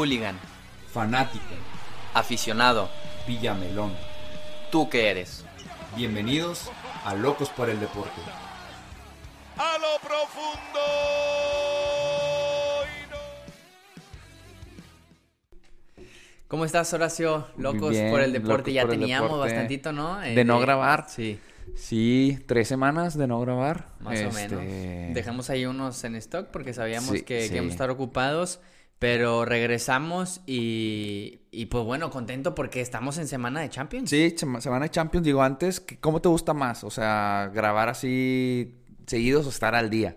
Hooligan. Fanático. Aficionado. Villamelón. ¿Tú qué eres? Bienvenidos a Locos por el Deporte. a lo profundo. no- ¿Cómo estás, Horacio? Locos bien, por el deporte. ya teníamos deporte. bastantito, ¿no? Eh, De no grabar. Sí, Sí, tres semanas de no grabar. más o Este, menos. Dejamos ahí unos en stock porque sabíamos Sí, que, íbamos a estar ocupados. Pero regresamos y, y pues bueno, contento porque estamos en semana de Champions. Sí, sema- semana de Champions. Digo, antes, ¿qué- ¿cómo te gusta más? O sea, grabar así seguidos o estar al día.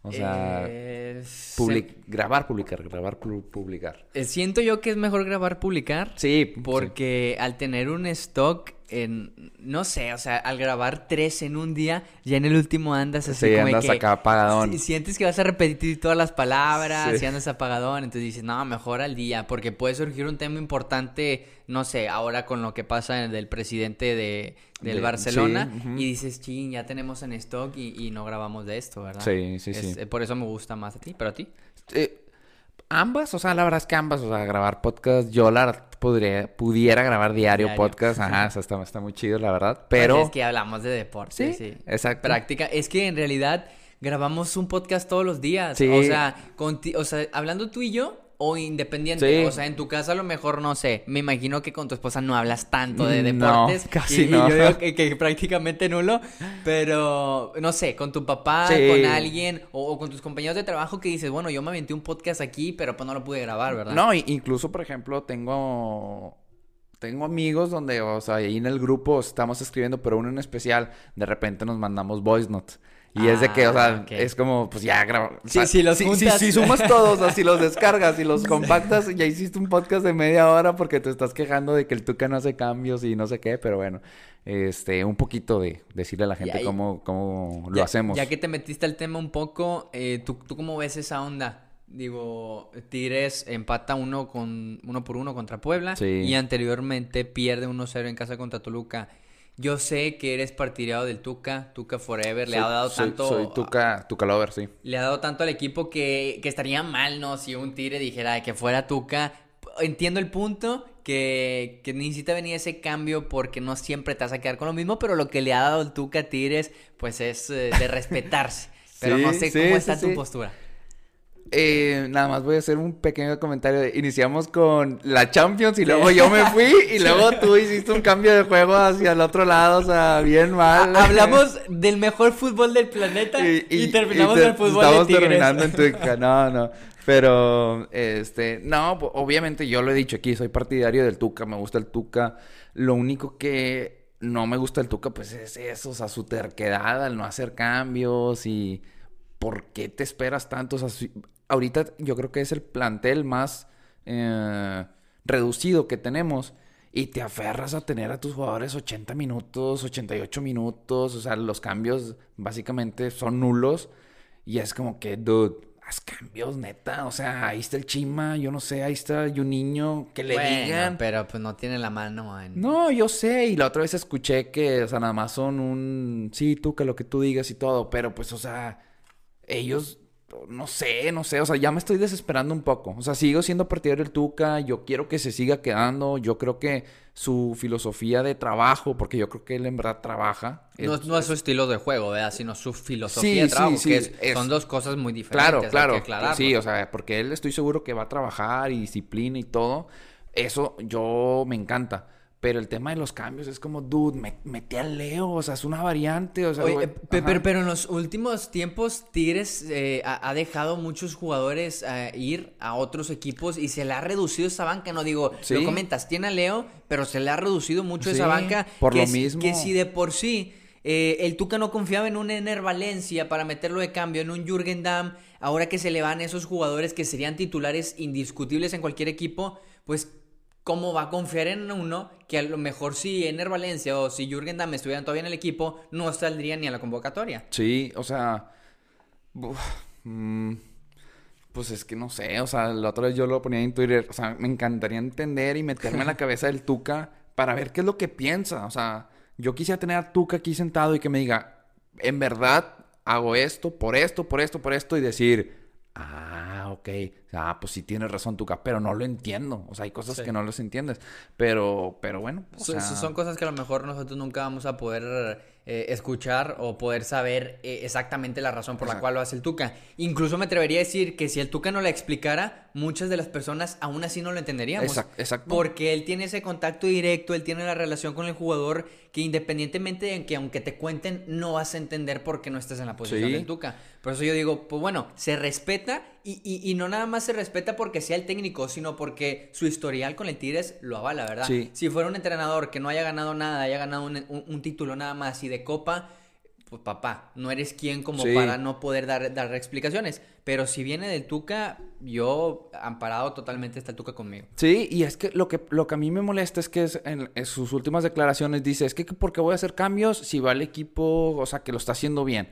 O sea, Eh, se- public- grabar, publicar, grabar, pu- publicar. eh, siento yo que es mejor grabar, publicar. Sí, Porque al tener un stock en, no sé, o sea, al grabar tres en un día, ya en el último andas así Sí, como andas que acá apagadón. si- sientes que vas a repetir todas las palabras, Sí. y andas apagadón, entonces dices, no, mejor al día, porque puede surgir un tema importante, no sé, ahora con lo que pasa del presidente de, del De- Barcelona, sí, y dices, ching, ya tenemos en stock y, y no grabamos de esto, ¿verdad? Sí, sí, Es- sí. eh, por eso me gusta más a ti, pero a ti. Eh, ambas, o sea, la verdad es que ambas, o sea, grabar podcast, yo la podría, pudiera grabar diario, Diario. podcast, ajá, o sea, está, está muy chido, la verdad, Pues pero... es que hablamos de deporte, sí. Sí, exacto. Práctica. Es que en realidad grabamos un podcast todos los días. Sí. O sea, conti- o sea, hablando tú y yo o independiente. Sí. O sea, en tu casa a lo mejor no sé. Me imagino que con tu esposa no hablas tanto de Mm, No, deportes. casi y, y no. yo digo que, que prácticamente nulo. Pero no sé, con tu papá, Sí. con alguien o, o con tus compañeros de trabajo que dices, bueno, yo me aventé un podcast aquí, pero pues no lo pude grabar, ¿verdad? No, incluso, por ejemplo, tengo... Tengo amigos donde, o sea, ahí en el grupo estamos escribiendo, pero uno en especial, de repente nos mandamos voice notes. Y es de que, o sea, Ah, es como, pues ya grabamos. Sí, si los si, juntas. si sumas todos, si los descargas y los compactas, ya hiciste un podcast de media hora porque te estás quejando de que el Tuca no hace cambios y no sé qué, pero bueno, este, un poquito de decirle a la gente ahí- cómo, cómo lo Ya- hacemos. Ya que te metiste al tema un poco, eh, ¿tú, ¿tú cómo ves esa onda? Digo, Tigres empata uno con uno por uno contra Puebla Sí. y anteriormente pierde 1-0 en casa contra Toluca. Yo sé que eres partidario del Tuca, Tuca Forever, le ha dado soy- tanto Soy Tuca, Tuca Lover, sí. le ha dado tanto al equipo que, que estaría mal, ¿no? Si un Tigre dijera que fuera Tuca. Entiendo el punto, que, que necesita venir ese cambio porque no siempre te vas a quedar con lo mismo, pero lo que le ha dado el Tuca a Tigres, pues es eh, de respetarse. Pero no sé sí, cómo sí, está tu postura. Eh, nada más voy a hacer un pequeño comentario. Iniciamos con la Champions y luego yo me fui y luego tú hiciste un cambio de juego hacia el otro lado, o sea, bien mal. Hablamos del mejor fútbol del planeta y, terminamos y te- el fútbol de Estamos Tigres. terminando en Tuca, no, no. Pero, este, no, obviamente yo lo he dicho aquí, soy partidario del Tuca, me gusta el Tuca. Lo único que no me gusta el Tuca, pues es eso, o sea, su terquedad al no hacer cambios y ¿por qué te esperas tanto? O sea, ahorita yo creo que es el plantel más eh, reducido que tenemos. Y te aferras a tener a tus jugadores 80 minutos, 88 minutos. O sea, los cambios básicamente son nulos. Y es como que, dude, haz cambios, neta. O sea, ahí está el Chima, yo no sé, ahí está un niño que le Bueno, digan. pero pues no tiene la mano en... No, yo sé, y la otra vez escuché que, o sea, nada más son un, sí, tú, que lo que tú digas y todo, pero pues, o sea, ellos, no sé, no sé, o sea, ya me estoy desesperando un poco, o sea, sigo siendo partidario del Tuca, yo quiero que se siga quedando, yo creo que su filosofía de trabajo, porque yo creo que él en verdad trabaja. No, es- no es su estilo de juego, ¿verdad? Sino su filosofía Sí, de sí, trabajo, sí, que es- es- son dos cosas muy diferentes. Claro, claro. Sí, o sea, porque él estoy seguro que va a trabajar y disciplina y todo. Eso yo me encanta. Pero el tema de los cambios es como, dude, me, mete al Leo, o sea, es una variante, o sea, Oye, eh, pero, pero en los últimos tiempos Tigres eh, ha, ha dejado muchos jugadores eh, ir a otros equipos y se le ha reducido esa banca. No digo, Sí. lo comentas, tiene a Leo, pero se le ha reducido mucho esa banca. por que lo mismo. Que si de por sí eh, el Tuca no confiaba en un Ener Valencia para meterlo de cambio, en un Jürgen Damm, ahora que se le van esos jugadores que serían titulares indiscutibles en cualquier equipo, pues ¿cómo va a confiar en uno que a lo mejor si Ener Valencia o si Jürgen Damm estuvieran todavía en el equipo, no saldría ni a la convocatoria? Sí, o sea, uf, mm, pues es que no sé, o sea, la otra vez yo lo ponía en Twitter, o sea, me encantaría entender y meterme en la cabeza del Tuca para ver qué es lo que piensa, o sea, yo quisiera tener a Tuca aquí sentado y que me diga, en verdad hago esto, por esto, por esto, por esto, y decir, ah, ok, ah, pues sí tienes razón, Tuca, pero no lo entiendo. O sea, hay cosas que no los entiendes. Pero, pero bueno, o son, sea... son cosas que a lo mejor nosotros nunca vamos a poder eh, escuchar o poder saber eh, exactamente la razón por la cual lo hace el Tuca. Incluso me atrevería a decir que si el Tuca no la explicara, muchas de las personas aún así no lo entenderíamos. Exacto. Porque él tiene ese contacto directo, él tiene la relación con el jugador que independientemente de que aunque te cuenten, no vas a entender por qué no estás en la posición del Tuca. Por eso yo digo, pues bueno, se respeta y, y, y, no nada más se respeta porque sea el técnico, sino porque su historial con el Tigres lo avala, ¿verdad? Si fuera un entrenador que no haya ganado nada, haya ganado un, un, título nada más y de copa, pues papá, no eres quien como para no poder dar, dar explicaciones. Pero si viene del Tuca, yo amparado totalmente está el Tuca conmigo. Sí, y es que lo que, lo que a mí me molesta es que en, en sus últimas declaraciones dice, es que ¿por qué voy a hacer cambios si va el equipo, o sea, que lo está haciendo bien?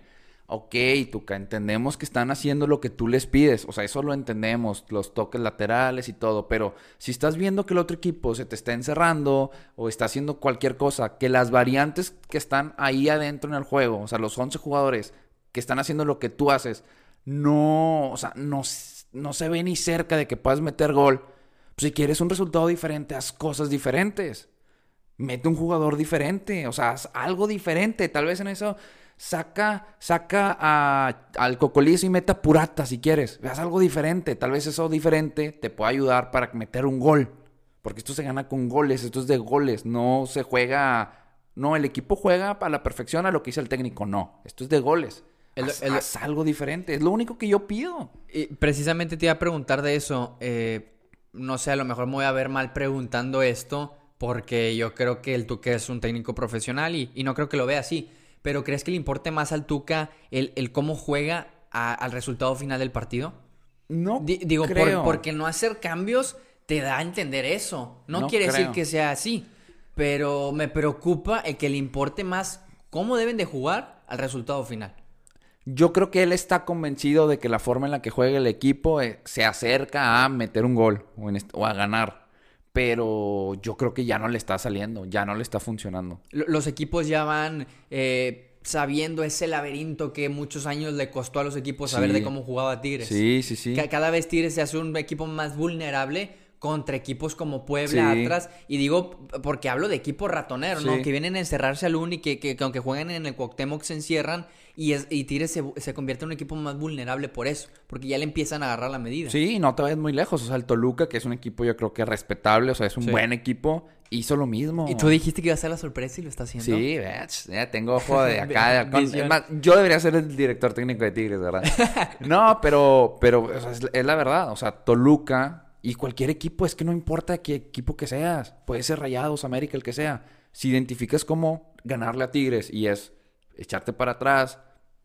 Ok, Tuca, entendemos que están haciendo lo que tú les pides, o sea, eso lo entendemos, los toques laterales y todo, pero si estás viendo que el otro equipo se te está encerrando o está haciendo cualquier cosa, que las variantes que están ahí adentro en el juego, o sea, los 11 jugadores que están haciendo lo que tú haces, no, o sea, no, no se ve ni cerca de que puedas meter gol. Si quieres un resultado diferente, haz cosas diferentes. Mete un jugador diferente, o sea, haz algo diferente. Tal vez en eso saca, saca a, al cocolizo y meta purata si quieres. Veas algo diferente. Tal vez eso diferente te pueda ayudar para meter un gol. Porque esto se gana con goles, esto es de goles. No se juega. No, el equipo juega a la perfección a lo que dice el técnico. No, esto es de goles. haz, algo diferente. Es lo único que yo pido. Y precisamente te iba a preguntar de eso. Eh, no sé, a lo mejor me voy a ver mal preguntando esto. Porque yo creo que el Tuque es un técnico profesional y, y no creo que lo vea así pero ¿crees que le importe más al Tuca el, el cómo juega al resultado final del partido? No. digo, porque no hacer cambios te da a entender eso. No, quiere decir que sea así, pero me preocupa el que le importe más cómo deben de jugar al resultado final. Yo creo que él está convencido de que la forma en la que juega el equipo eh, se acerca a meter un gol o a ganar pero yo creo que ya no le está saliendo, ya no le está funcionando. Los equipos ya van eh, sabiendo ese laberinto que muchos años le costó a los equipos saber de cómo jugaba Tigres. Sí, sí, sí. Cada vez Tigres se hace un equipo más vulnerable contra equipos como Puebla, atrás. Y digo, porque hablo de equipo ratonero, ¿no? Que vienen a encerrarse al uni, que, que, que aunque jueguen en el Cuauhtémoc se encierran y, es, y Tigres se, convierte en un equipo más vulnerable por eso, porque ya le empiezan a agarrar la medida. Sí, no te vayas muy lejos. O sea, el Toluca, que es un equipo yo creo que respetable, o sea, es un buen equipo, hizo lo mismo. Y tú dijiste que iba a ser la sorpresa y lo está haciendo. Sí, ya tengo ojo de acá. yo debería ser el director técnico de Tigres, ¿verdad? no, pero, pero es, la verdad. O sea, Toluca y cualquier equipo, es que no importa qué equipo que seas. Puede ser Rayados, América, el que sea. Si identificas cómo ganarle a Tigres y es echarte para atrás,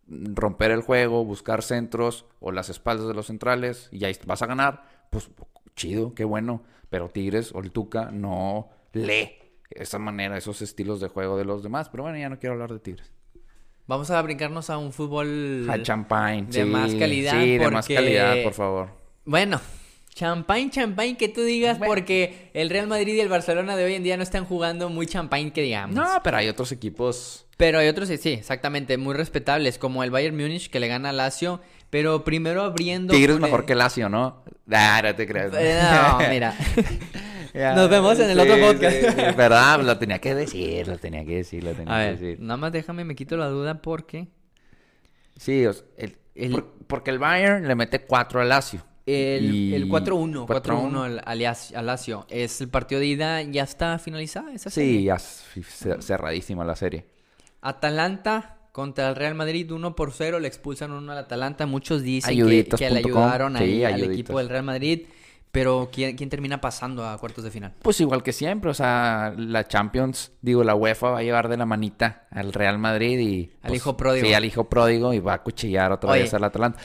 romper el juego, buscar centros o las espaldas de los centrales y ahí vas a ganar, pues chido, qué bueno. Pero Tigres o el Tuca no lee esa manera, esos estilos de juego de los demás. Pero bueno, ya no quiero hablar de Tigres. Vamos a brincarnos a un fútbol a champagne, de más calidad. Sí, de más calidad, por favor. Bueno, champagne, champagne que tú digas, porque el Real Madrid y el Barcelona de hoy en día no están jugando muy champagne que digamos. No, pero hay otros equipos pero hay otros, sí, exactamente, muy respetables, como el Bayern Múnich que le gana a Lazio, pero primero abriendo... Tigres mejor que Lazio, ¿no? Ah, no te crees. Eh, no, mira. Nos vemos en el otro podcast. Verdad, lo tenía que decir, lo tenía que decir, lo tenía a que ver, decir. Nada más déjame, me quito la duda porque... Sí, el, porque el Bayern le mete 4 al Lazio. El, el 4-1, 4-1 al, Lazio. ¿Es el partido de ida? ¿Ya está finalizada esa serie? Sí, ya cerradísima la serie. Atalanta contra el Real Madrid 1 por 0, le expulsan uno al Atalanta. Muchos dicen que, le ayudaron ahí al equipo del Real Madrid. Pero ¿quién, ¿quién, termina pasando a cuartos de final? Pues igual que siempre, o sea, la Champions, digo, la UEFA va a llevar de la manita al Real Madrid y... Al pues, hijo pródigo. Sí, al hijo pródigo y va a cuchillar otra vez al Atalanta.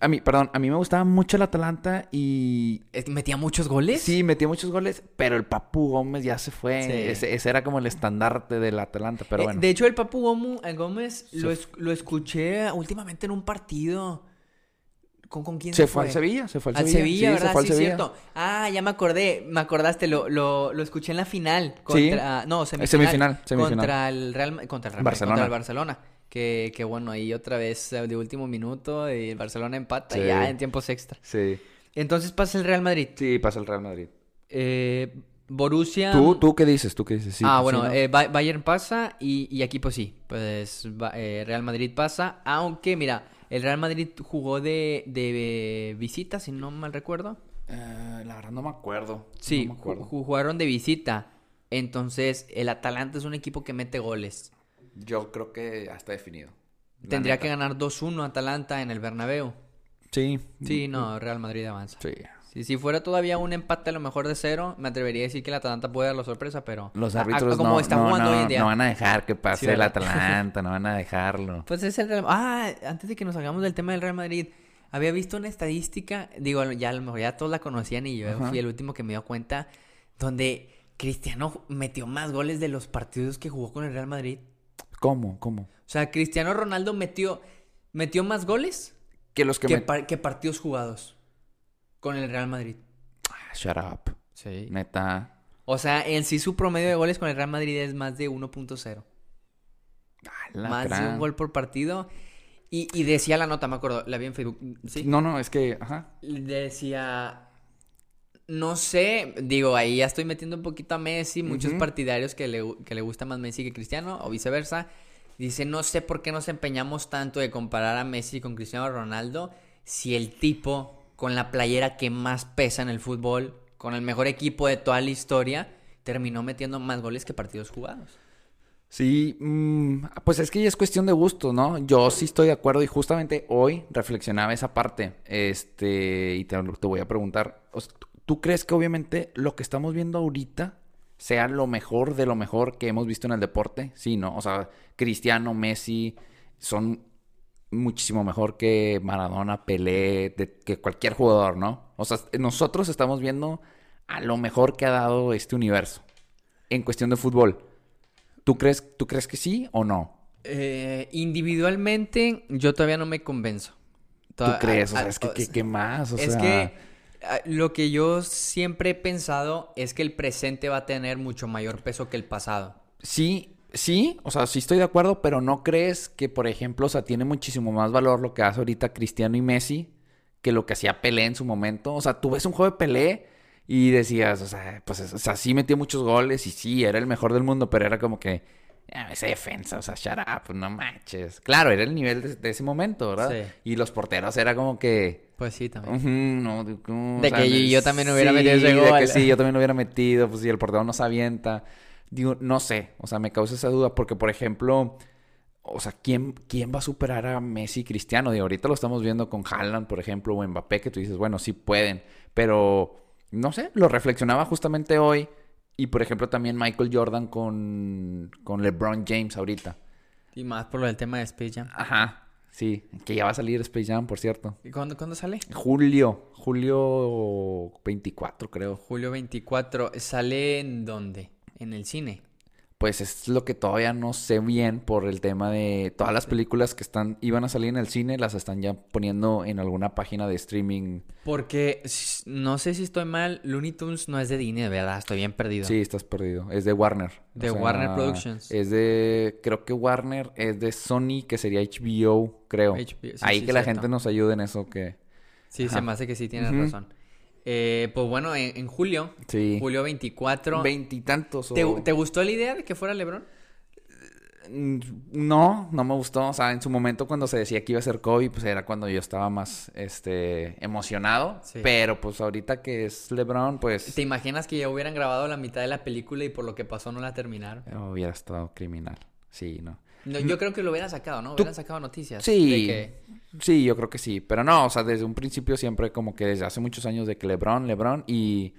A mí, perdón, a mí me gustaba mucho el Atalanta y... ¿Metía muchos goles? Sí, metía muchos goles, pero el Papu Gómez ya se fue. Ese, era como el estandarte del Atalanta, pero eh, bueno. De hecho, el Papu eh, Gómez lo, lo, escuché últimamente en un partido. ¿Con, con quién se, se fue? al Sevilla, se fue al, Sevilla. ¿verdad? sí, cierto. Ah, ya me acordé, me acordaste, lo, lo, lo escuché en la final. Contra, No, semifinal, semifinal, Contra el Real... Contra el Real Barcelona. Contra el Barcelona. Que, bueno, ahí otra vez eh, de último minuto y el Barcelona empata ya en tiempos extra. Sí. Entonces pasa el Real Madrid. Sí, pasa el Real Madrid. Eh, Borussia. ¿Tú, ¿Tú qué dices? ¿Tú qué dices? Sí, ah, sí, bueno, ¿no? eh, Ba- Bayern pasa y, y aquí pues sí, pues eh, Real Madrid pasa, aunque mira, el Real Madrid jugó de, de visita, si no mal recuerdo. Eh, la verdad no me acuerdo. Sí, No me acuerdo. ju- jugaron de visita. Entonces, el Atalanta es un equipo que mete goles. Yo creo que ya está definido. Tendría neta. que ganar 2-1 Atalanta en el Bernabéu. Sí. Sí, no, Real Madrid avanza. Sí. Si, si fuera todavía un empate a lo mejor de cero, me atrevería a decir que el Atalanta puede dar la sorpresa, pero... Los a- a- árbitros como no, está no, jugando no, hoy en día. no van a dejar que pase Sí, el. Atalanta, no van a dejarlo. Pues es el Real Ah, antes de que nos salgamos del tema del Real Madrid, había visto una estadística, digo, ya a lo mejor ya todos la conocían y yo Ajá. fui el último que me dio cuenta, donde Cristiano metió más goles de los partidos que jugó con el Real Madrid. ¿Cómo? ¿Cómo? O sea, Cristiano Ronaldo metió, metió más goles Que los que, que, me... par- que partidos jugados con el Real Madrid. Ah, Shut up. Sí. Neta. O sea, en sí su promedio de goles con el Real Madrid es más de 1.0. La Más de un gol por partido. Y, y decía la nota, me acuerdo, la vi en Facebook. Sí. No, no, es que, ajá. Decía, no sé, digo, ahí ya estoy metiendo un poquito a Messi, muchos partidarios que le, que le gusta más Messi que Cristiano, o viceversa. Dice, no sé por qué nos empeñamos tanto de comparar a Messi con Cristiano Ronaldo si el tipo con la playera que más pesa en el fútbol, con el mejor equipo de toda la historia, terminó metiendo más goles que partidos jugados. Sí, mm, pues es que ya es cuestión de gusto, ¿no? Yo sí estoy de acuerdo y justamente hoy reflexionaba esa parte. Este, y te, te voy a preguntar, ¿tú crees que obviamente lo que estamos viendo ahorita sea lo mejor de lo mejor que hemos visto en el deporte? Sí, ¿no? O sea, Cristiano, Messi son muchísimo mejor que Maradona, Pelé, de- que cualquier jugador, ¿no? O sea, nosotros estamos viendo a lo mejor que ha dado este universo en cuestión de fútbol. ¿Tú crees, ¿Tú crees que sí o no? Eh, individualmente, yo todavía no me convenzo. ¿Tú crees? O sea, a- es que, o ¿qué, sea, qué más? O es sea, que lo que yo siempre he pensado es que el presente va a tener mucho mayor peso que el pasado. Sí, sí, o sea, sí estoy de acuerdo, pero ¿no crees que, por ejemplo, o sea, tiene muchísimo más valor lo que hace ahorita Cristiano y Messi que lo que hacía Pelé en su momento? O sea, tú ves un juego de Pelé y decías, o sea, pues, o sea, sí metió muchos goles y sí, era el mejor del mundo, pero era como que, ah, esa defensa, o sea, shut up, no manches. Claro, era el nivel de, de ese momento, ¿verdad? Sí. Y los porteros era como que... Pues sí, también. Ujú, no, de, que yo- también hubiera metido ese de que sí, yo también lo hubiera metido, pues si el portero no se avienta. Digo, no sé, o sea, me causa esa duda porque, por ejemplo, o sea, ¿quién, quién va a superar a Messi y Cristiano? De ahorita lo estamos viendo con Haaland, por ejemplo, o Mbappé, que tú dices, bueno, sí pueden, pero no sé, lo reflexionaba justamente hoy y, por ejemplo, también Michael Jordan con, con LeBron James ahorita. Y más por lo del tema de Space Jam. Ajá, sí, que ya va a salir Space Jam, por cierto. ¿Y cuándo, cuándo sale? Julio, julio 24 creo. Julio 24. ¿Sale en dónde? En el cine. Pues es lo que todavía no sé bien por el tema de todas las películas que están iban a salir en el cine las están ya poniendo en alguna página de streaming. Porque no sé si estoy mal, Looney Tunes no es de Disney, ¿verdad? Estoy bien perdido. Sí, estás perdido. Es de Warner. De Warner Productions. Es de creo que Warner es de Sony que sería HBO, creo. HBO, sí, Ahí sí, que la gente nos ayude en eso que Sí, Ajá. se me hace que sí tienes Ujú. razón. Eh, pues bueno, en, en julio, sí. julio 24. Veintitantos o... ¿te, te gustó la idea de que fuera LeBron? Mm, No, no me gustó. O sea, en su momento cuando se decía que iba a ser Kobe, pues era cuando yo estaba más este emocionado. Sí. Pero pues ahorita que es LeBron, pues ¿Te imaginas que ya hubieran grabado la mitad de la película y por lo que pasó no la terminaron? hubiera estado criminal. Sí, no. No, yo creo que lo hubieran sacado, ¿no? Hubieran sacado noticias. Sí. de que- Sí, yo creo que sí. Pero no, o sea, desde un principio siempre como que desde hace muchos años de que LeBron, LeBron y...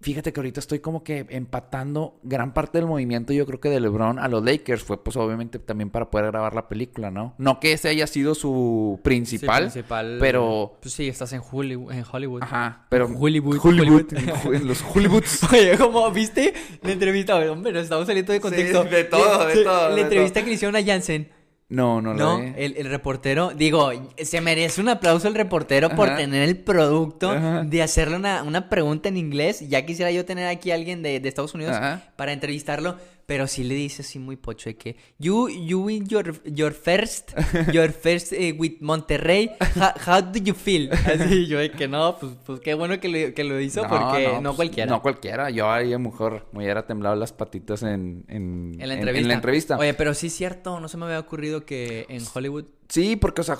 Fíjate que ahorita estoy como que empatando gran parte del movimiento, yo creo que de LeBron a los Lakers fue pues obviamente también para poder grabar la película, ¿no? No que ese haya sido su sí, principal, pero... Pues sí, estás en Hollywood. En Hollywood. Ajá, pero... Hollywood, Hollywood. Hollywood. en los Hollywoods. Oye, como viste la entrevista, hombre, nos estamos saliendo de contexto. de todo, de Sí, todo, La de entrevista que le hicieron a Jansen. No, no, No, lo vi. el, el reportero, digo, se merece un aplauso el reportero por Ajá. tener el producto Ajá. de hacerle una, una pregunta en inglés. Ya quisiera yo tener aquí a alguien de, de Estados Unidos Ajá. para entrevistarlo, pero sí le dice así muy pocho de que you you win your your first your first eh, with Monterrey. How, how do you feel? Así yo de que no, pues, pues qué bueno que lo, que lo hizo porque no, pues, cualquiera. No cualquiera. Yo ahí a lo mejor me hubiera temblado las patitas en, en, En la entrevista. la entrevista. Oye, pero sí es cierto, no se me había ocurrido que en Hollywood Sí, porque, o sea,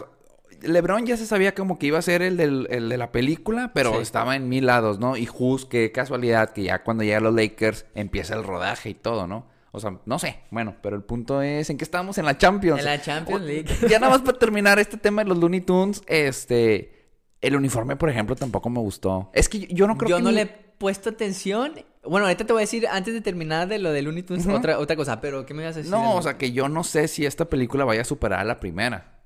LeBron ya se sabía como que iba a ser el, del, el de la película, pero Sí. estaba en mil lados, ¿no? Y just, qué casualidad que ya cuando llegan los Lakers empieza el rodaje y todo, ¿no? O sea, no sé. Bueno, pero el punto es en que estábamos en la Champions. En la Champions O- League. Ya nada más para terminar este tema de los Looney Tunes, este... El uniforme, por ejemplo, tampoco me gustó. Es que yo, no creo yo que... no ni- le he puesto atención. Bueno, ahorita te voy a decir, antes de terminar de lo de Looney Tunes, otra, otra cosa, pero ¿qué me ibas a decir? No, o sea, que yo no sé si esta película vaya a superar a la primera.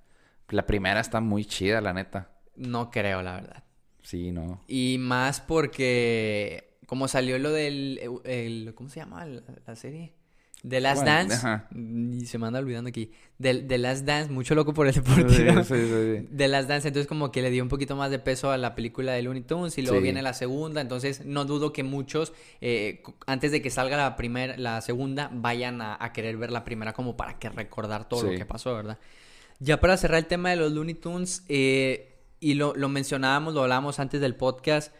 La primera está muy chida, la neta. No creo, la verdad. Sí, no. Y más porque como salió lo del el- ¿cómo se llama la, la serie? The Last Bueno, Dance. ajá. Y se me anda olvidando aquí. The, The Last Dance, mucho loco por el Sí, deportivo. sí, sí, sí. The Last Dance, entonces como que le dio un poquito más de peso a la película de Looney Tunes y luego viene la segunda, entonces no dudo que muchos eh, antes de que salga la primera, la segunda, vayan a, a querer ver la primera como para que recordar todo lo que pasó, ¿verdad? Ya para cerrar el tema de los Looney Tunes, eh, y lo, lo mencionábamos, lo hablábamos antes del podcast,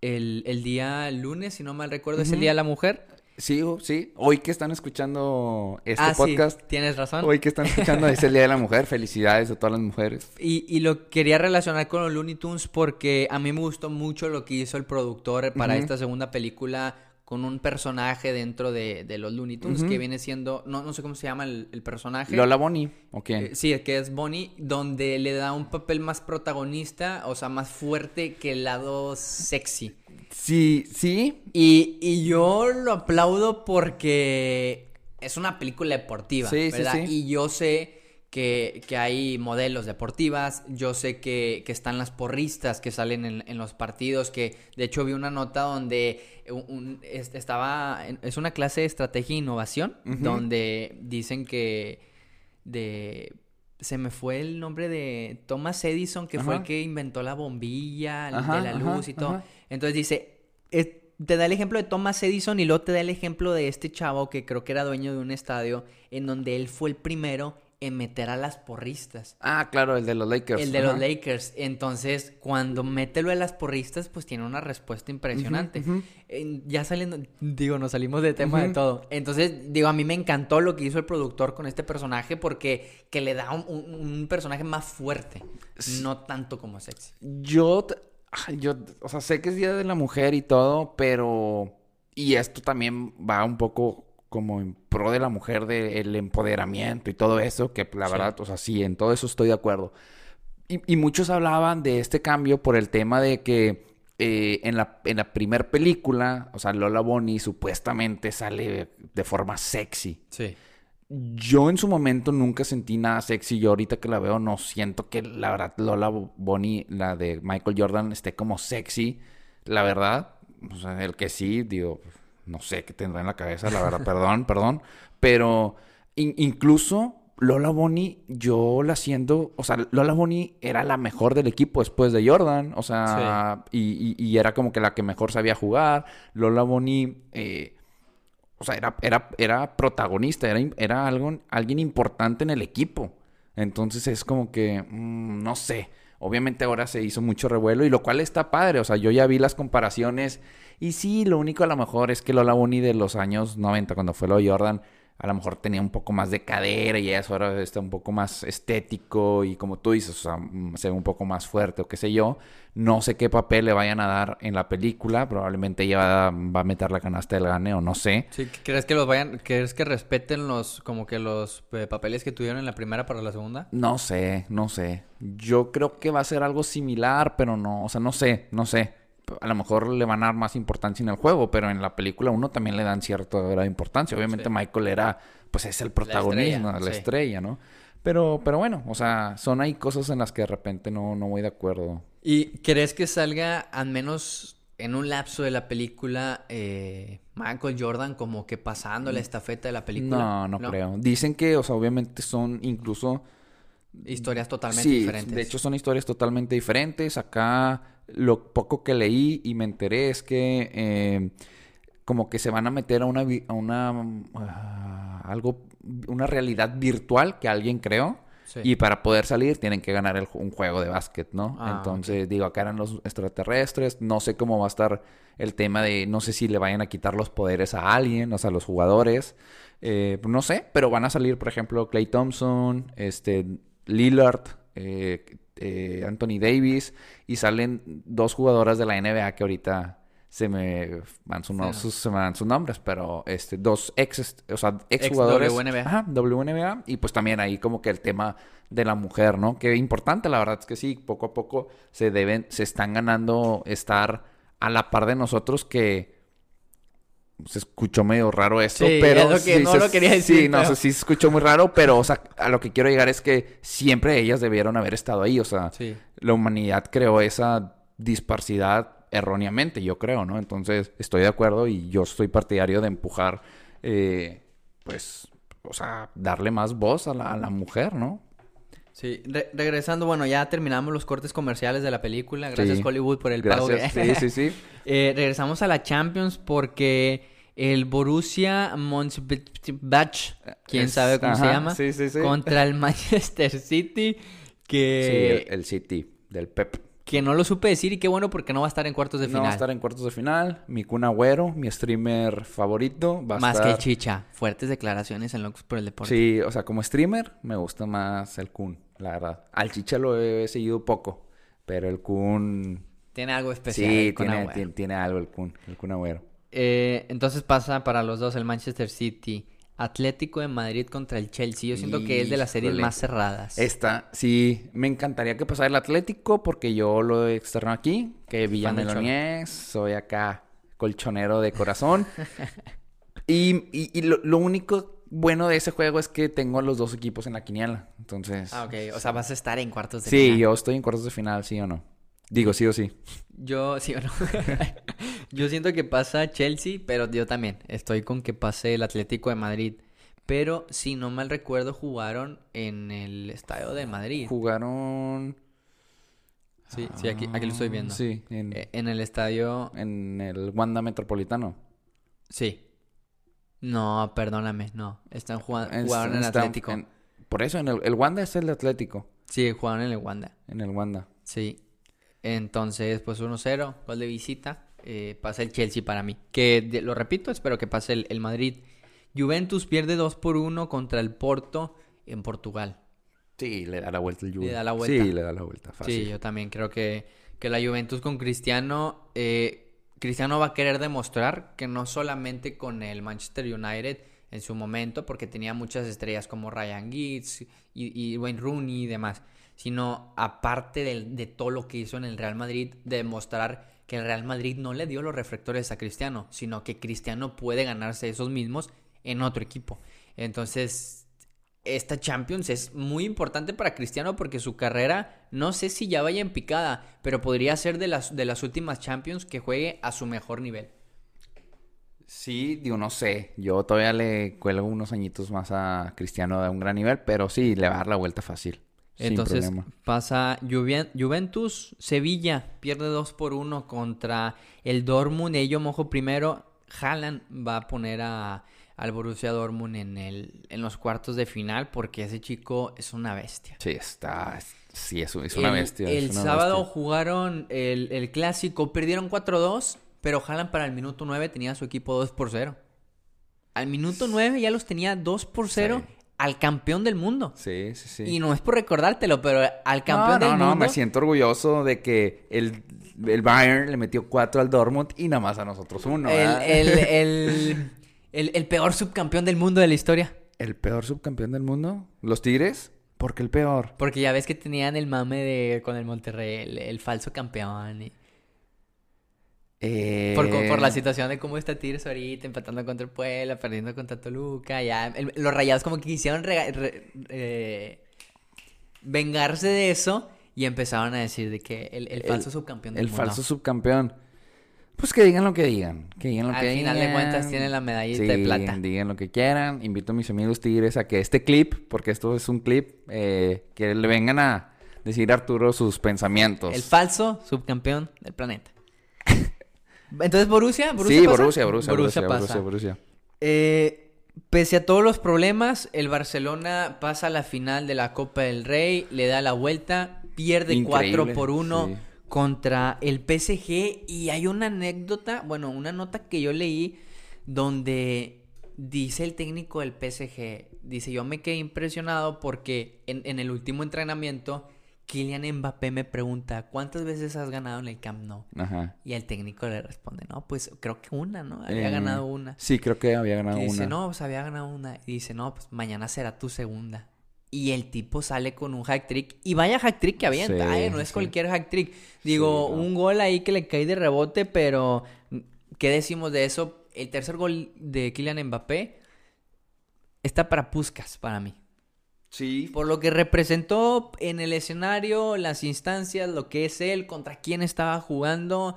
el, el día lunes, si no mal recuerdo, es el. Día de la Mujer. Sí, sí. Hoy que están escuchando este ah, podcast, sí, tienes razón. hoy que están escuchando es el Día de la Mujer. Felicidades a todas las mujeres. Y, y lo quería relacionar con los Looney Tunes porque a mí me gustó mucho lo que hizo el productor para esta segunda película con un personaje dentro de, de los Looney Tunes que viene siendo, no, no sé cómo se llama el, el personaje. Lola Bonnie, ¿o quién? Eh, sí, que es Bonnie, donde le da un papel más protagonista, o sea, más fuerte que el lado sexy. Sí, sí. Y, y yo lo aplaudo porque es una película deportiva, Sí, sí, ¿verdad? sí. Y yo sé que, que hay modelos deportivas, yo sé que, que están las porristas que salen en, en los partidos, que de hecho vi una nota donde un- un- es- estaba, es una clase de estrategia e innovación, donde dicen que de... Se me fue el nombre de Thomas Edison, que fue el que inventó la bombilla Ajá, de la ajá, luz y todo. Entonces dice, es- te da el ejemplo de Thomas Edison y luego te da el ejemplo de este chavo que creo que era dueño de un estadio en donde él fue el primero en meter a las porristas. Ah, claro, el de los Lakers. El de los. Lakers. Entonces, cuando mete lo de las porristas, pues tiene una respuesta impresionante. ya saliendo, digo, nos salimos de tema de todo. Entonces, digo, a mí me encantó lo que hizo el productor con este personaje porque que le da un, un- un personaje más fuerte, no tanto como sexy. Yo, yo, o sea, sé que es Día de la Mujer y todo, pero... Y esto también va un poco como en pro de la mujer, del empoderamiento y todo eso, que la Sí. verdad, o sea, sí, en todo eso estoy de acuerdo. Y, y muchos hablaban de este cambio por el tema de que eh, en la, en la primer película, o sea, Lola Bonnie supuestamente sale de forma sexy. Sí. Yo en su momento nunca sentí nada sexy. Yo ahorita que la veo no siento que la verdad Lola Bonnie, la de Michael Jordan, esté como sexy. La verdad, o sea, el que sí, digo, no sé qué tendrá en la cabeza, la verdad, perdón, perdón. Pero in- incluso Lola Bonnie, yo la siento, o sea, Lola Bonnie era la mejor del equipo después de Jordan, o sea, y, y- y era como que la que mejor sabía jugar. Lola Bonnie, eh, o sea, era, era, era protagonista, era, era algo, alguien importante en el equipo. Entonces es como que, mm, no sé. Obviamente ahora se hizo mucho revuelo y lo cual está padre. O sea, yo ya vi las comparaciones y sí, lo único a lo mejor es que Lola Bonnie de los años 90, cuando fue lo Jordan, a lo mejor tenía un poco más de cadera y eso ahora está un poco más estético y como tú dices, o sea, mm, se ve un poco más fuerte o qué sé yo. No sé qué papel le vayan a dar en la película, probablemente ella va, va a meter la canasta del gane o no sé. Sí, ¿crees que los vayan, crees que respeten los, como que los eh, papeles que tuvieron en la primera para la segunda? No sé, no sé. Yo creo que va a ser algo similar, pero no, o sea, no sé, no sé. A lo mejor le van a dar más importancia en el juego, pero en la película uno también le dan cierta importancia. Obviamente Sí. Michael era, pues es el protagonismo, la estrella, estrella, sí. ¿no? Pero, pero bueno, o sea, son ahí cosas en las que de repente no, no voy de acuerdo. ¿Y crees que salga al menos en un lapso de la película eh, Michael Jordan como que pasando la estafeta de la película? No, no, creo. Dicen que, o sea, obviamente son incluso Historias totalmente sí, diferentes. de hecho son historias totalmente diferentes. Acá lo poco que leí y me enteré es que eh, como que se van a meter a una, a una ah, algo, una realidad virtual que alguien creó. Sí. Y para poder salir tienen que ganar el un juego de básquet, ¿no? Ah, Entonces, digo, acá eran los extraterrestres. No sé cómo va a estar el tema de... No sé si le vayan a quitar los poderes a alguien, o sea, a los jugadores. Eh, no sé, pero van a salir, por ejemplo, Clay Thompson, este, Lillard, eh, eh, Anthony Davis. Y salen dos jugadoras de la NBA que ahorita se me van, su- sus, se me van sus nombres, pero este, dos ex, o sea, ex jugadores. WNBA. Ajá, WNBA. Y pues también ahí como que el tema de la mujer, ¿no? Que importante, la verdad es que sí, poco a poco se deben, se están ganando estar a la par de nosotros que se escuchó medio raro esto, Sí, pero es lo que- no se- lo quería decir, Sí, no, pero- sí se escuchó muy raro, pero o sea, a lo que quiero llegar es que siempre ellas debieron haber estado ahí, o sea, Sí. la humanidad creó esa disparcidad erróneamente, yo creo, ¿no? Entonces, estoy de acuerdo y yo estoy partidario de empujar, eh, pues, o sea, darle más voz a la, a la mujer, ¿no? Sí, re- regresando, bueno, ya terminamos los cortes comerciales de la película. Gracias Sí. Hollywood por el pago. Gracias. Sí, sí, sí. Eh, regresamos a la Champions porque el Borussia Mönchengladbach, quién Es- sabe cómo se llama, sí, sí, sí. contra el Manchester City, Sí, que, el, el City del Pep. que no lo supe decir y qué bueno porque no va a estar en cuartos de No final. va a estar en cuartos de final. Mi Kun Agüero, mi streamer favorito, va a Más estar... que el Chicha. Fuertes declaraciones en Locos por el Deporte. Sí, o sea, como streamer me gusta más el Kun, la verdad. Al Chicha lo he seguido poco, pero el Kun... Tiene algo especial. Sí, tiene, tiene, tiene algo el Kun, el Kun Agüero. Eh, entonces pasa para los dos el Manchester City. Atlético de Madrid contra el Chelsea. Yo siento que es de las series Híjole. más cerradas. Esta, sí, me encantaría que pasara el Atlético porque yo lo externo aquí, que Villameloniés, soy acá colchonero de corazón. y y- y lo, lo único bueno de ese juego es que tengo a los dos equipos en la quiniela. Entonces, Ah, ok. O sea, vas a estar en cuartos de sí, final. yo estoy en cuartos de final, sí o no. Digo, sí o sí. Yo, sí o no. yo siento que pasa Chelsea, pero yo también. Estoy con que pase el Atlético de Madrid. Pero si no mal recuerdo, jugaron en el Estadio de Madrid. Jugaron... Sí, sí, aquí, aquí lo estoy viendo. Sí, en, Eh, en el estadio. en el Wanda Metropolitano. Sí. No, perdóname, no. Están jugando, Es- jugaron en está- Atlético. en- por eso, en el, el Wanda es el de Atlético. Sí, jugaron en el Wanda. En el Wanda. Sí. Entonces, pues 1-0, gol de visita. eh, pasa el Chelsea para mí. Que de- lo repito, espero que pase el, el Madrid. Juventus pierde 2 por 1 contra el Porto en Portugal. Sí, le da la vuelta el Juve. Le da la vuelta. Sí, le da la vuelta. Fácil. Sí, yo también creo que, que la Juventus con Cristiano. eh, Cristiano va a querer demostrar que no solamente con el Manchester United en su momento, porque tenía muchas estrellas como Ryan Giggs y, y Wayne Rooney y demás, sino aparte de, todo lo que hizo en el Real Madrid, demostrar que el Real Madrid no le dio los reflectores a Cristiano, sino que Cristiano puede ganarse esos mismos en otro equipo. Entonces, esta Champions es muy importante para Cristiano porque su carrera, no sé si ya vaya en picada, pero podría ser de las, de las últimas Champions que juegue a su mejor nivel. Sí, digo, no sé. Yo todavía le cuelgo unos añitos más a Cristiano de un gran nivel, pero sí, le va a dar la vuelta fácil. Entonces sin problema. pasa Juven- Juventus, Sevilla, pierde 2 por 1 contra el Dortmund. Ello mojo primero. Haaland va a poner a, al Borussia Dortmund en, el, en los cuartos de final porque ese chico es una bestia. Sí, está. Sí, es, es una el, bestia. El una sábado bestia. jugaron el, el clásico, perdieron 4-2, pero Haaland para el minuto 9 tenía a su equipo 2 por 0. Al minuto 9 ya los tenía 2 por 0 Sí. Al campeón del mundo. Sí, sí, sí. Y no es por recordártelo, pero al campeón no, no, del no, mundo. me siento orgulloso de que el, el Bayern le metió cuatro al Dortmund y nada más a nosotros uno. el, el, el, peor subcampeón del mundo de la historia. ¿El peor subcampeón del mundo? ¿Los Tigres? ¿Por qué el peor? Porque ya ves que tenían el mame de con el Monterrey, el, el falso campeón. y- Eh, Por, por la situación de cómo está Tigres ahorita, empatando contra el Puebla, perdiendo contra Toluca, ya el- los rayados como que quisieron re- eh, vengarse de eso y empezaron a decir de que el, el falso subcampeón del El mundo. falso subcampeón. Pues que digan lo que digan. Que digan lo Al que final de digan. cuentas tienen la medallita Sí, de plata. digan lo que quieran. Invito a mis amigos tigres a que este clip, porque esto es un clip, eh, que le vengan a decir a Arturo sus pensamientos. El falso subcampeón del planeta. Entonces, Borussia, Borussia sí, pasa? Borussia, Borussia, Borussia, pasa. Borussia, Borussia. Eh, pese a todos los problemas, el Barcelona pasa a la final de la Copa del Rey, le da la vuelta, pierde Increíble, 4 por 1 sí. contra el PSG y hay una anécdota, bueno, una nota que yo leí donde dice el técnico del PSG, dice, yo me quedé impresionado porque en, en el último entrenamiento Kylian Mbappé me pregunta, ¿cuántas veces has ganado en el Camp Nou? Ajá. Y el técnico le responde, no, pues creo que una, ¿no? Había Eh, ganado una. Sí, creo que había ganado Y dice, una. no, pues había ganado una. Y dice, no, pues mañana será tu segunda. Y el tipo sale con un hack trick. Y vaya hack trick que avienta, Sí, ¿eh? No es sí. cualquier hack trick. Digo, Sí, no. un gol ahí que le cae de rebote, pero ¿qué decimos de eso? El tercer gol de Kylian Mbappé está para Puskas, para mí. Sí. Por lo que representó en el escenario, las instancias, lo que es él, contra quién estaba jugando,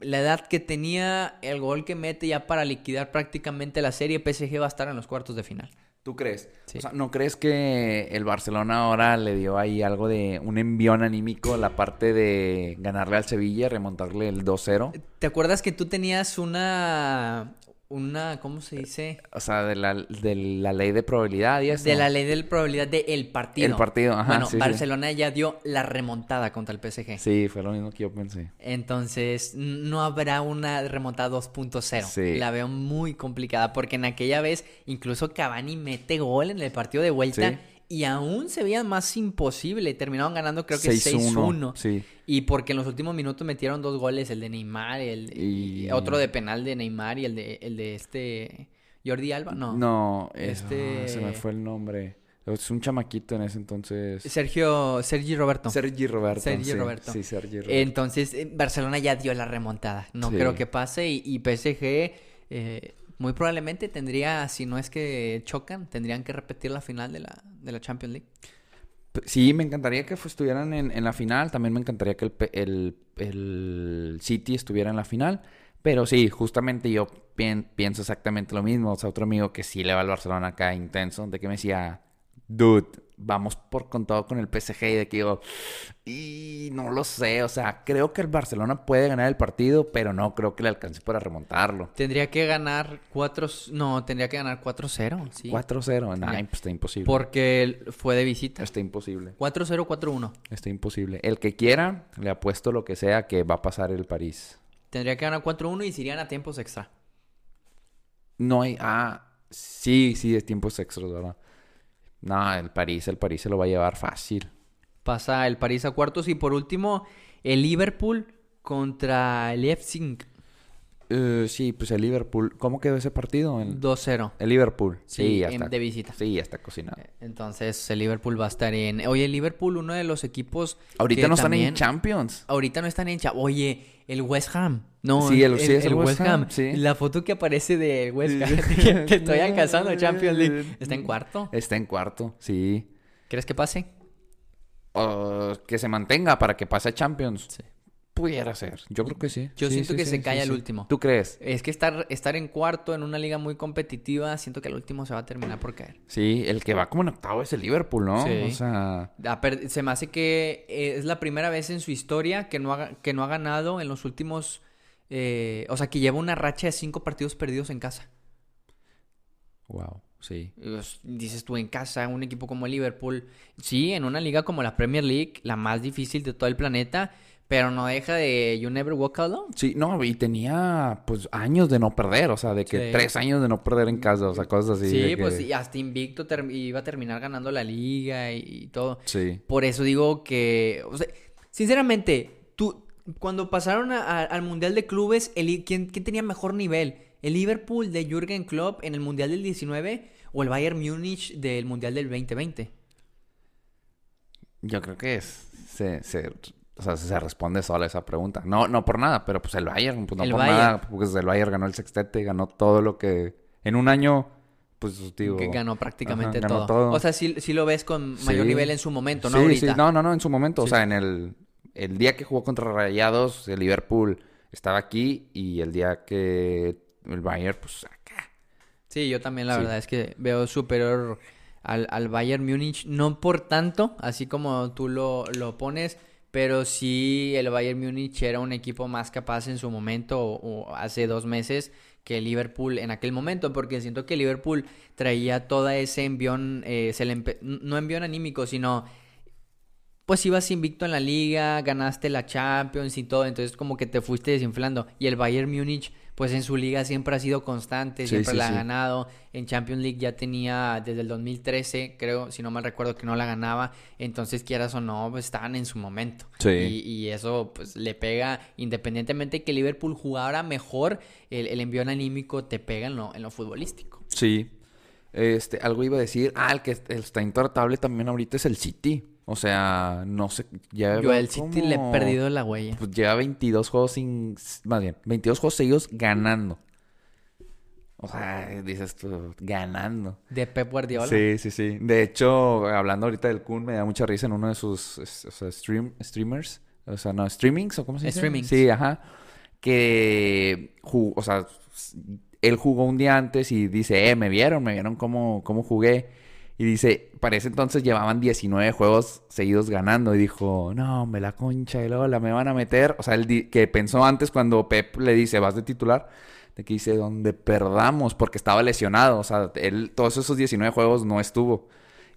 la edad que tenía, el gol que mete ya para liquidar prácticamente la serie, PSG va a estar en los cuartos de final. ¿Tú crees? Sí. O sea, ¿no crees que el Barcelona ahora le dio ahí algo de un envión anímico la parte de ganarle al Sevilla, remontarle el 2-0? ¿Te acuerdas que tú tenías una, una, ¿cómo se dice? O sea, de la, de la ley de probabilidad y eso. De la ley de probabilidad del partido. El partido, ajá, Bueno, sí, sí. Barcelona ya dio la remontada contra el PSG. Sí, fue lo mismo que yo pensé. Entonces, no habrá una remontada 2.0. Sí. La veo muy complicada porque en aquella vez incluso Cavani mete gol en el partido de vuelta Sí. Y aún se veía más imposible. Terminaron ganando creo que 6-1, 6-1. sí. Y porque en los últimos minutos metieron dos goles, el de Neymar el, y otro de penal de Neymar y el de, el de este Jordi Alba. No. No, es- Este- ah, se me fue el nombre. Es un chamaquito en ese entonces. Sergio, Sergi Roberto. Sergi Roberto. Sergi sí. Roberto. Sí, Sergi Roberto. Entonces, eh, Barcelona ya dio la remontada. No Sí. creo que pase. Y, y PSG, eh, muy probablemente tendría, si no es que chocan, tendrían que repetir la final de la, de la Champions League. Sí, me encantaría que estuvieran en, la final. También me encantaría que el, el, el City estuviera en la final. Pero sí, justamente yo pien- pienso exactamente lo mismo. O sea, otro amigo que sí le va al Barcelona acá intenso, de que me decía, dude, vamos por con todo con el PSG. Y de que yo, y no lo sé. O sea, creo que el Barcelona puede ganar el partido, pero no creo que le alcance para remontarlo. Tendría que ganar 4... No, tendría que ganar 4-0. Sí. 4-0, nah, Ya. pues está imposible. Porque fue de visita. Está imposible. 4-0, 4-1. Está imposible. El que quiera, le apuesto lo que sea que va a pasar el París. Tendría que ganar 4-1 y se irían a tiempos extra. No hay. Ah, sí, sí, es tiempos extras, ¿verdad? No, el París, el París se lo va a llevar fácil. Pasa el París a cuartos. Y por último, el Liverpool contra el Leipzig. Eh, sí, pues el Liverpool. ¿Cómo quedó ese partido? El, 2-0. el Liverpool. Sí, Sí, ya en- está. de visita. Sí, ya está cocinado. Entonces el Liverpool va a estar en... Oye, el Liverpool, uno de los equipos... Ahorita no están en Champions. Ahorita no están en... cha- Oye, el West Ham. No, Sí, el- sí, es el West Ham, sí. La foto que aparece del West Ham. Sí. que, que estoy alcanzando Champions League. Está en cuarto. Está en cuarto, sí. ¿Crees que pase? O que se mantenga para que pase a Champions. Sí. Pudiera ser. Yo creo que sí. Yo Sí, siento sí, que sí, se sí, cae al sí. último. ¿Tú crees? Es que estar, estar en cuarto en una liga muy competitiva, siento que al último se va a terminar por caer. Sí, el que va como en octavo es el Liverpool, ¿no? Sí. O sea, Se me hace que es la primera vez en su historia que no ha, que no ha ganado en los últimos... eh, o sea, que lleva una racha de cinco partidos perdidos en casa. wow, sí. Dices tú en casa, un equipo como el Liverpool, sí, en una liga como la Premier League, la más difícil de todo el planeta, pero no deja de You Never Walk Alone. Sí, no, y tenía pues años de no perder, o sea, de que Sí. tres años de no perder en casa, o sea, cosas así. Sí, de pues que- y hasta invicto iba a terminar ganando la liga y, y todo. Sí. Por eso digo que, o sea, sinceramente, tú, cuando pasaron a- a- al Mundial de Clubes, el, ¿quién, quién tenía mejor nivel? ¿El Liverpool de Jürgen Klopp en el Mundial del 19 o el Bayern Múnich del Mundial del 2020? Yo creo que es, se, se, o sea, se responde sola esa pregunta. No, no por nada, pero pues el Bayern, pues no El por Bayern. nada, pues el Bayern ganó el sextete, ganó todo lo que en un año, pues digo. que ganó prácticamente ajá, ganó todo. O sea, sí, sí lo ves con mayor Sí. nivel en su momento, ¿no? Sí, Ahorita. sí, no, no, no, en su momento, o sea, en el, el día que jugó contra Rayados, el Liverpool estaba aquí y el día que el Bayern, pues acá. Sí, yo también la verdad es que veo superior al, al Bayern Múnich, no por tanto, así como tú lo, lo pones, pero sí el Bayern Múnich era un equipo más capaz en su momento o, hace dos meses que Liverpool en aquel momento, porque siento que Liverpool traía toda ese envión, eh, se le no envión anímico, sino pues ibas invicto en la liga, ganaste la Champions y todo, entonces como que te fuiste desinflando. Y el Bayern Múnich, pues en su liga siempre ha sido constante, siempre sí, la ha sí. ganado. En Champions League ya tenía desde el 2013, creo, si no mal recuerdo, que no la ganaba. Entonces, quieras o no, pues estaban en su momento. Sí. Y, y eso pues le pega, independientemente que Liverpool jugara mejor, el, el envío anímico te pega en lo, en lo futbolístico. Sí. Este, algo iba a decir. Ah, el que está intratable también ahorita es el City. O sea, no sé. Ya Yo al City le he perdido la huella. Pues lleva 22 juegos sin. Más bien, 22 juegos seguidos ganando. O sea, dices tú, ganando. De Pep Guardiola. Sí, sí, sí. De hecho, hablando ahorita del Kun, me da mucha risa en uno de sus es- o sea, stream, streamers. O sea, no, streamings o cómo se dice. Streamings. Sí, ajá. Que, jugó, o sea, él jugó un día antes y dice, eh, me vieron, me vieron cómo, cómo jugué. Y dice, para ese entonces llevaban 19 juegos seguidos ganando. Y dijo, no, me la concha de Lola, me van a meter. O sea, él di- que pensó antes cuando Pep le dice, vas de titular, de que dice, donde perdamos, porque estaba lesionado. O sea, él todos esos 19 juegos no estuvo.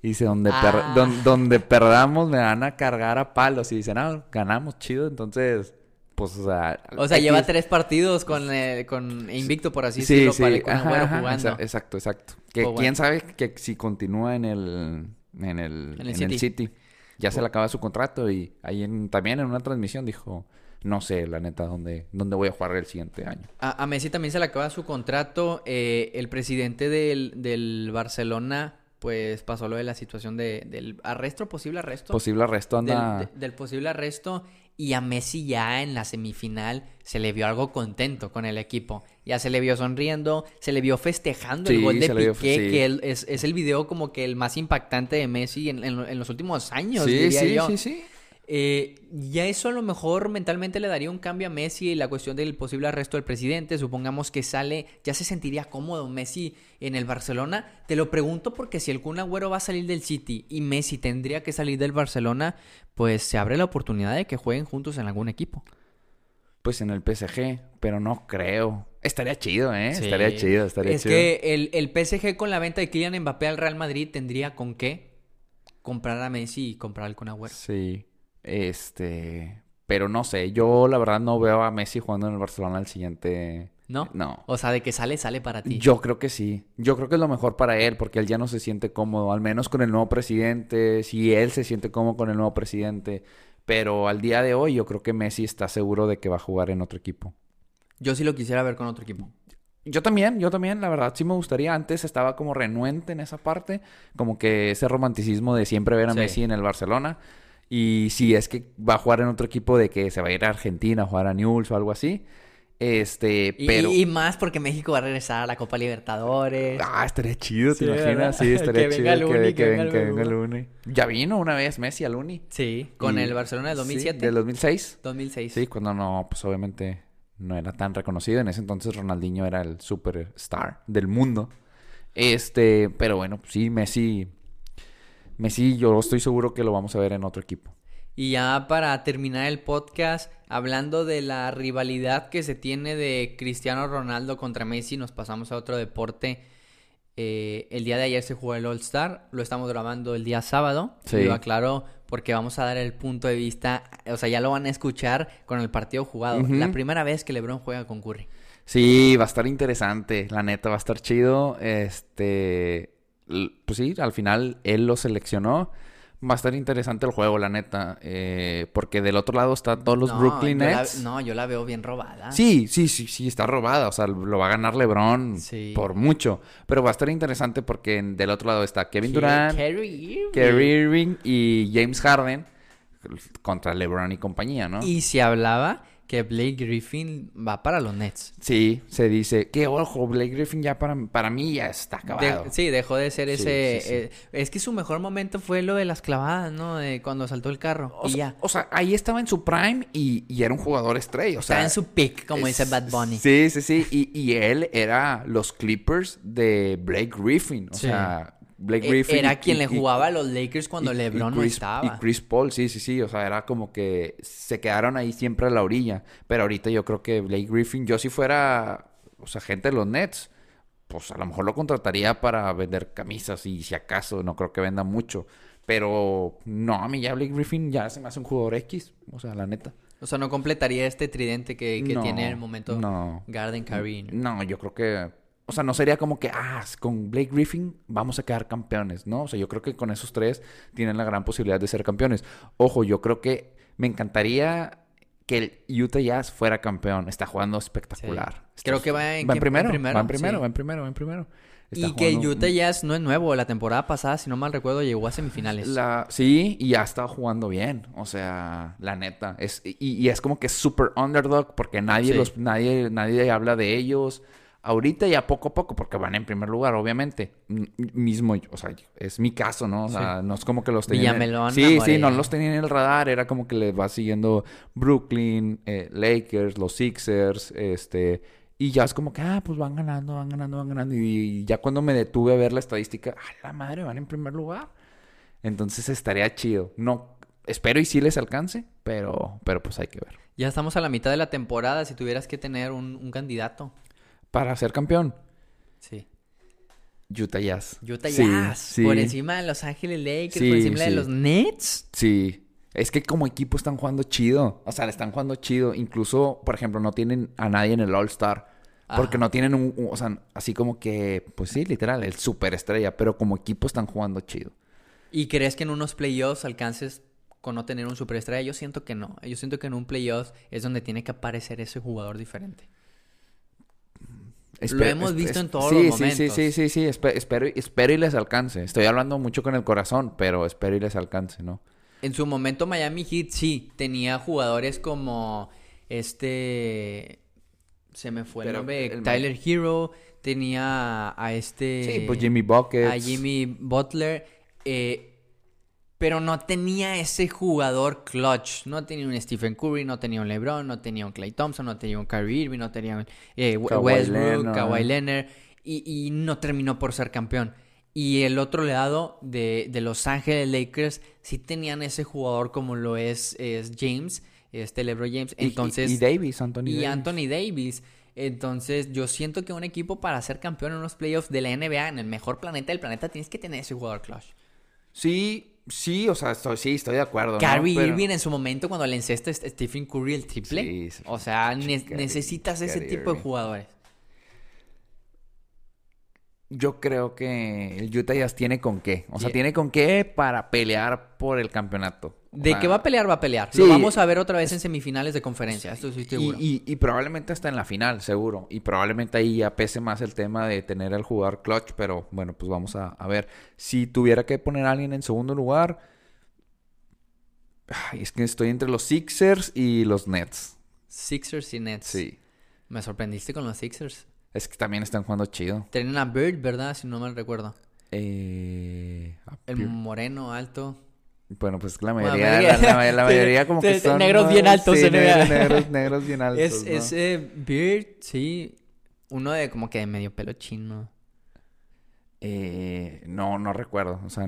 Y dice, donde, per- Ah. don- donde perdamos me van a cargar a palos. Y dice, no, ganamos, chido. Entonces, pues, o sea... O sea, X- lleva tres partidos con, eh, con invicto, por así Sí, decirlo, sí, para el ajá, ajá, jugando. exa- exacto, exacto. Que bueno. quién sabe que si continúa en el en el, En el en City. el City. Ya se le acaba su contrato y ahí en- también en una transmisión dijo, no sé, la neta, dónde, dónde voy a jugar el siguiente año. A, a Messi también se le acaba su contrato. eh, el presidente del, del Barcelona, pues pasó lo de la situación de, del arresto, posible arresto. Posible arresto del, anda... de- del posible arresto. Y a Messi ya en la semifinal se le vio algo contento con el equipo. Ya se le vio sonriendo, se le vio festejando el Sí, gol de vio- Piqué, sí. que es, es el video como que el más impactante de Messi en, en- en los últimos años, sí, diría sí, yo. sí, sí. Eh, ya eso a lo mejor mentalmente le daría un cambio a Messi y la cuestión del posible arresto del presidente. Supongamos que sale, ya se sentiría cómodo Messi en el Barcelona. Te lo pregunto porque si el Kun Agüero va a salir del City y Messi tendría que salir del Barcelona, pues se abre la oportunidad de que jueguen juntos en algún equipo. Pues en el PSG, pero no creo. Estaría chido, ¿eh? Sí. Estaría chido, estaría es chido. que el, el PSG con la venta de Kylian Mbappé al Real Madrid tendría con qué comprar a Messi y comprar al Kun Agüero. Sí, este... Pero no sé, yo la verdad no veo a Messi jugando en el Barcelona el siguiente... ¿No? No. O sea, de que sale, sale para ti. Yo creo que sí. Yo creo que es lo mejor para él porque él ya no se siente cómodo, al menos con el nuevo presidente, si él se siente cómodo con el nuevo presidente. Pero al día de hoy yo creo que Messi está seguro de que va a jugar en otro equipo. Yo sí lo quisiera ver con otro equipo. Yo también, yo también, la verdad sí me gustaría. Antes estaba como renuente en esa parte, como que ese romanticismo de siempre ver a Sí. Messi en el Barcelona. Y si es que va a jugar en otro equipo de que se va a ir a Argentina a jugar a Newell's o algo así. Este, Y, pero... y más porque México va a regresar a la Copa Libertadores. Ah, estaría chido, ¿te Sí, imaginas? ¿verdad? Sí, estaría Que chido venga que, Uni, que que venga ven- el que venga el Uni. Uni. Ya vino una vez Messi al Uni. Sí, con Y- el Barcelona del 2007. Sí, del 2006. 2006. Sí, cuando no, pues obviamente no era tan reconocido. En ese entonces Ronaldinho era el superstar del mundo. Este, pero bueno, sí, Messi. Messi, yo estoy seguro que lo vamos a ver en otro equipo. Y ya para terminar el podcast, hablando de la rivalidad que se tiene de Cristiano Ronaldo contra Messi, nos pasamos a otro deporte. Eh, el día de ayer se jugó el All Star, lo estamos grabando el día sábado. Sí. Lo aclaro porque vamos a dar el punto de vista, o sea, ya lo van a escuchar con el partido jugado. La primera vez que LeBron juega con Curry. Sí, va a estar interesante. La neta, va a estar chido. Este. Pues sí, al final él lo seleccionó. Va a estar interesante el juego, la neta. eh, porque del otro lado están todos los No, Brooklyn yo la- Nets. no, yo la veo bien robada. Sí, sí, sí, sí, está robada. O sea, lo va a ganar LeBron Sí. por mucho. Pero va a estar interesante porque del otro lado está Kevin Ke- Durant, Kyrie Irving. Y James Harden contra LeBron y compañía, ¿no? Y se hablaba que Blake Griffin va para los Nets. Sí, se dice que ojo, Blake Griffin ya para, para mí ya está De- acabado. sí, dejó de ser Sí, ese... sí, sí. eh, es que su mejor momento fue lo de las clavadas, ¿no? De cuando saltó el carro. O y sea, ya. o sea, ahí estaba en su prime y, y era un jugador estrella. O Estaba sea, en su pick, como dice es- Bad Bunny. Sí, sí, sí. Y, y él era los Clippers de Blake Griffin. O Sí. sea, Blake E- Griffin. Era y- quien y- le y- jugaba a los Lakers cuando y- y LeBron no Chris- estaba. Y Chris Paul, sí, sí, sí. O sea, era como que se quedaron ahí siempre a la orilla. Pero ahorita yo creo que Blake Griffin, yo si fuera, o sea, gente de los Nets, pues a lo mejor lo contrataría para vender camisas y si acaso, no creo que venda mucho. Pero no, a mí ya Blake Griffin ya se me hace un jugador X. O sea, la neta. O sea, no completaría este tridente que, que No, tiene en el momento no. Garden Curry. No, yo creo que. O sea, no sería como que, ah, con Blake Griffin vamos a quedar campeones, ¿no? O sea, yo creo que con esos tres tienen la gran posibilidad de ser campeones. Ojo, yo creo que me encantaría que el Utah Jazz fuera campeón. Está jugando espectacular. Sí. Creo que va en- va en primero. primero, Va en primero, sí. va en primero, va en primero. Está Y que el jugando- Utah Jazz no es nuevo. La temporada pasada, si no mal recuerdo, llegó a semifinales. La, sí, y ha estado jugando bien. O sea, la neta. Es, y, y es como que es super underdog porque nadie Sí. los, nadie, nadie habla de ellos. Ahorita ya poco a poco, porque van en primer lugar, obviamente. M- mismo, o sea, es mi caso, ¿no? O sea, no es como que los tenían. en- Villamelón, Sí, sí, Amorea. no los tenían en el radar. Era como que les va siguiendo Brooklyn, eh, Lakers, los Sixers, este. Y ya es como que, ah, pues van ganando, van ganando, van ganando. Y ya cuando me detuve a ver la estadística, ¡ah, la madre! Van en primer lugar. Entonces estaría chido. No, espero y sí les alcance, pero, pero pues hay que ver. Ya estamos a la mitad de la temporada. Si tuvieras que tener un, un candidato. Para ser campeón, Sí. Utah Jazz. Utah Sí, Jazz. sí. Por encima de Los Ángeles Lakers. Sí, por encima de los Nets. Sí. Es que como equipo están jugando chido. O sea, le están jugando chido. Incluso, por ejemplo, no tienen a nadie en el All-Star. Porque no tienen un, un- O sea, así como que... Pues sí, literal, el superestrella. Pero como equipo están jugando chido. ¿Y crees que en unos playoffs alcances con no tener un superestrella? Yo siento que no. Yo siento que en un playoffs es donde tiene que aparecer ese jugador diferente. Lo hemos visto en todos sí, los sí, Sí, momentos. sí, sí, sí. espe- espero, espero y les alcance. Estoy hablando mucho con el corazón, pero espero y les alcance, ¿no? En su momento Miami Heat sí tenía jugadores como este se me fue el nombre, el- Tyler Hero, tenía a este Sí, pues Jimmy Buckets. a Jimmy Butler, eh, pero no tenía ese jugador clutch. No tenía un Stephen Curry, no tenía un LeBron, no tenía un Clay Thompson, no tenía un Kyrie Irving, no tenía un eh, Kawhi Westbrook, Leonard. Kawhi Leonard, y, y no terminó por ser campeón. Y el otro lado de, de Los Ángeles Lakers sí tenían ese jugador como lo es, es James, este LeBron James. Y- y- Entonces, y, Davis, Anthony y Davis. Anthony Davis. Entonces, yo siento que un equipo para ser campeón en unos playoffs de la NBA, en el mejor planeta del planeta, tienes que tener ese jugador clutch. Sí, sí, o sea, estoy, sí, estoy de acuerdo. ¿no? Kyrie Pero- Irving en su momento cuando le encesta a Stephen Curry el triple. Sí, o sea, ne- necesitas ese tipo de jugadores. Yo creo que el Utah Jazz tiene con qué. O sea, Yeah. tiene con qué para pelear por el campeonato. O De sea, que va a pelear, va a pelear. Sí. Lo vamos a ver otra vez en semifinales de conferencia, esto estoy Y, seguro. y- y probablemente hasta en la final, seguro. Y probablemente ahí ya pese más el tema de tener al jugador clutch. Pero bueno, pues vamos a, a ver. Si tuviera que poner a alguien en segundo lugar. ay, es que estoy entre los Sixers y los Nets. Sixers y Nets. Sí. Me sorprendiste con los Sixers. Es que también están jugando chido. Tienen a Bird, ¿verdad? Si no mal recuerdo. Eh, El moreno alto. Bueno, pues la mayoría, la, la- la mayoría como que son... negros bien altos, Sí, negros, negros, negros bien altos, Es, ¿no? ese Beard, sí. Uno de como que de medio pelo chino. Eh, no, no recuerdo. O sea,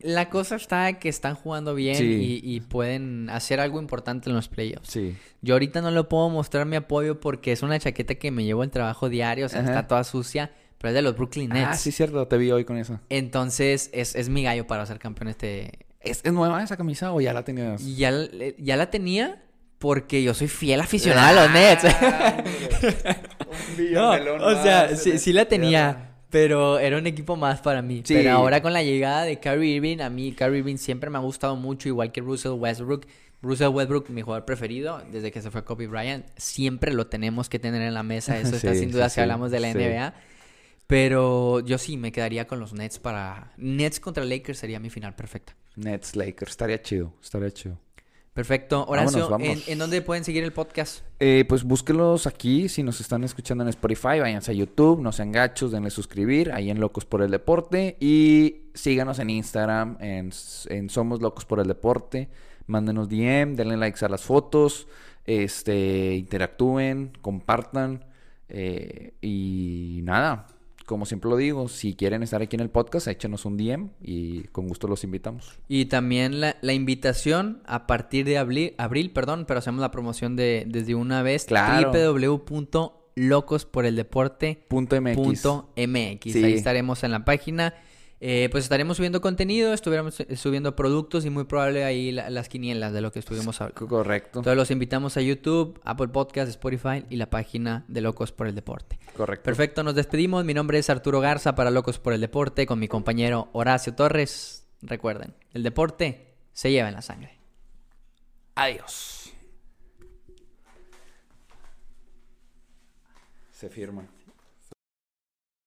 La cosa está que están jugando bien Sí. y, y pueden hacer algo importante en los playoffs. sí. Yo ahorita no le puedo mostrar mi apoyo porque es una chaqueta que me llevo al trabajo diario, o sea, Ajá. está toda sucia, pero es de los Brooklyn Nets. Ah, sí, cierto. Te vi hoy con eso. Entonces, es, es mi gallo para ser campeón este... ¿Es, es nueva esa camisa o ya la tenías? Ya, ya la tenía porque yo soy fiel aficionado a los Nets. No, o sea, sí, sí la tenía, pero era un equipo más para mí. Sí. Pero ahora con la llegada de Kyrie Irving, a mí Kyrie Irving siempre me ha gustado mucho, igual que Russell Westbrook. Russell Westbrook, mi jugador preferido, desde que se fue Kobe Bryant, siempre lo tenemos que tener en la mesa. Eso está Sí, sin duda sí, si hablamos de la. NBA. Pero yo sí me quedaría con los Nets para... Nets contra Lakers sería mi final perfecta. Nets Lakers. Estaría chido. Estaría chido. Perfecto. Horacio, Vámonos, ¿en, en dónde pueden seguir el podcast? Eh, pues búsquenlos aquí. Si nos están escuchando en Spotify, váyanse a YouTube. No sean gachos, denle suscribir. Ahí en Locos por el Deporte. Y síganos en Instagram. En, en Somos Locos por el Deporte. Mándenos DM. Denle likes a las fotos. Este, interactúen. Compartan. eh, y nada. Como siempre lo digo, si quieren estar aquí en el podcast, échenos un DM y con gusto los invitamos. Y también la, la invitación a partir de abril, abril, perdón, pero hacemos la promoción de desde una vez. Claro. www.locosporeldeporte.mx. Sí. Ahí estaremos en la página. Eh, pues estaremos subiendo contenido, estuviéramos eh, subiendo productos y muy probable ahí la- las quinielas de lo que estuvimos hablando. Correcto. Entonces los invitamos a YouTube, Apple Podcast, Spotify y la página de Locos por el Deporte. Correcto. Perfecto, nos despedimos. Mi nombre es Arturo Garza para Locos por el Deporte con mi compañero Horacio Torres. Recuerden, el deporte se lleva en la sangre. Adiós. Se firma.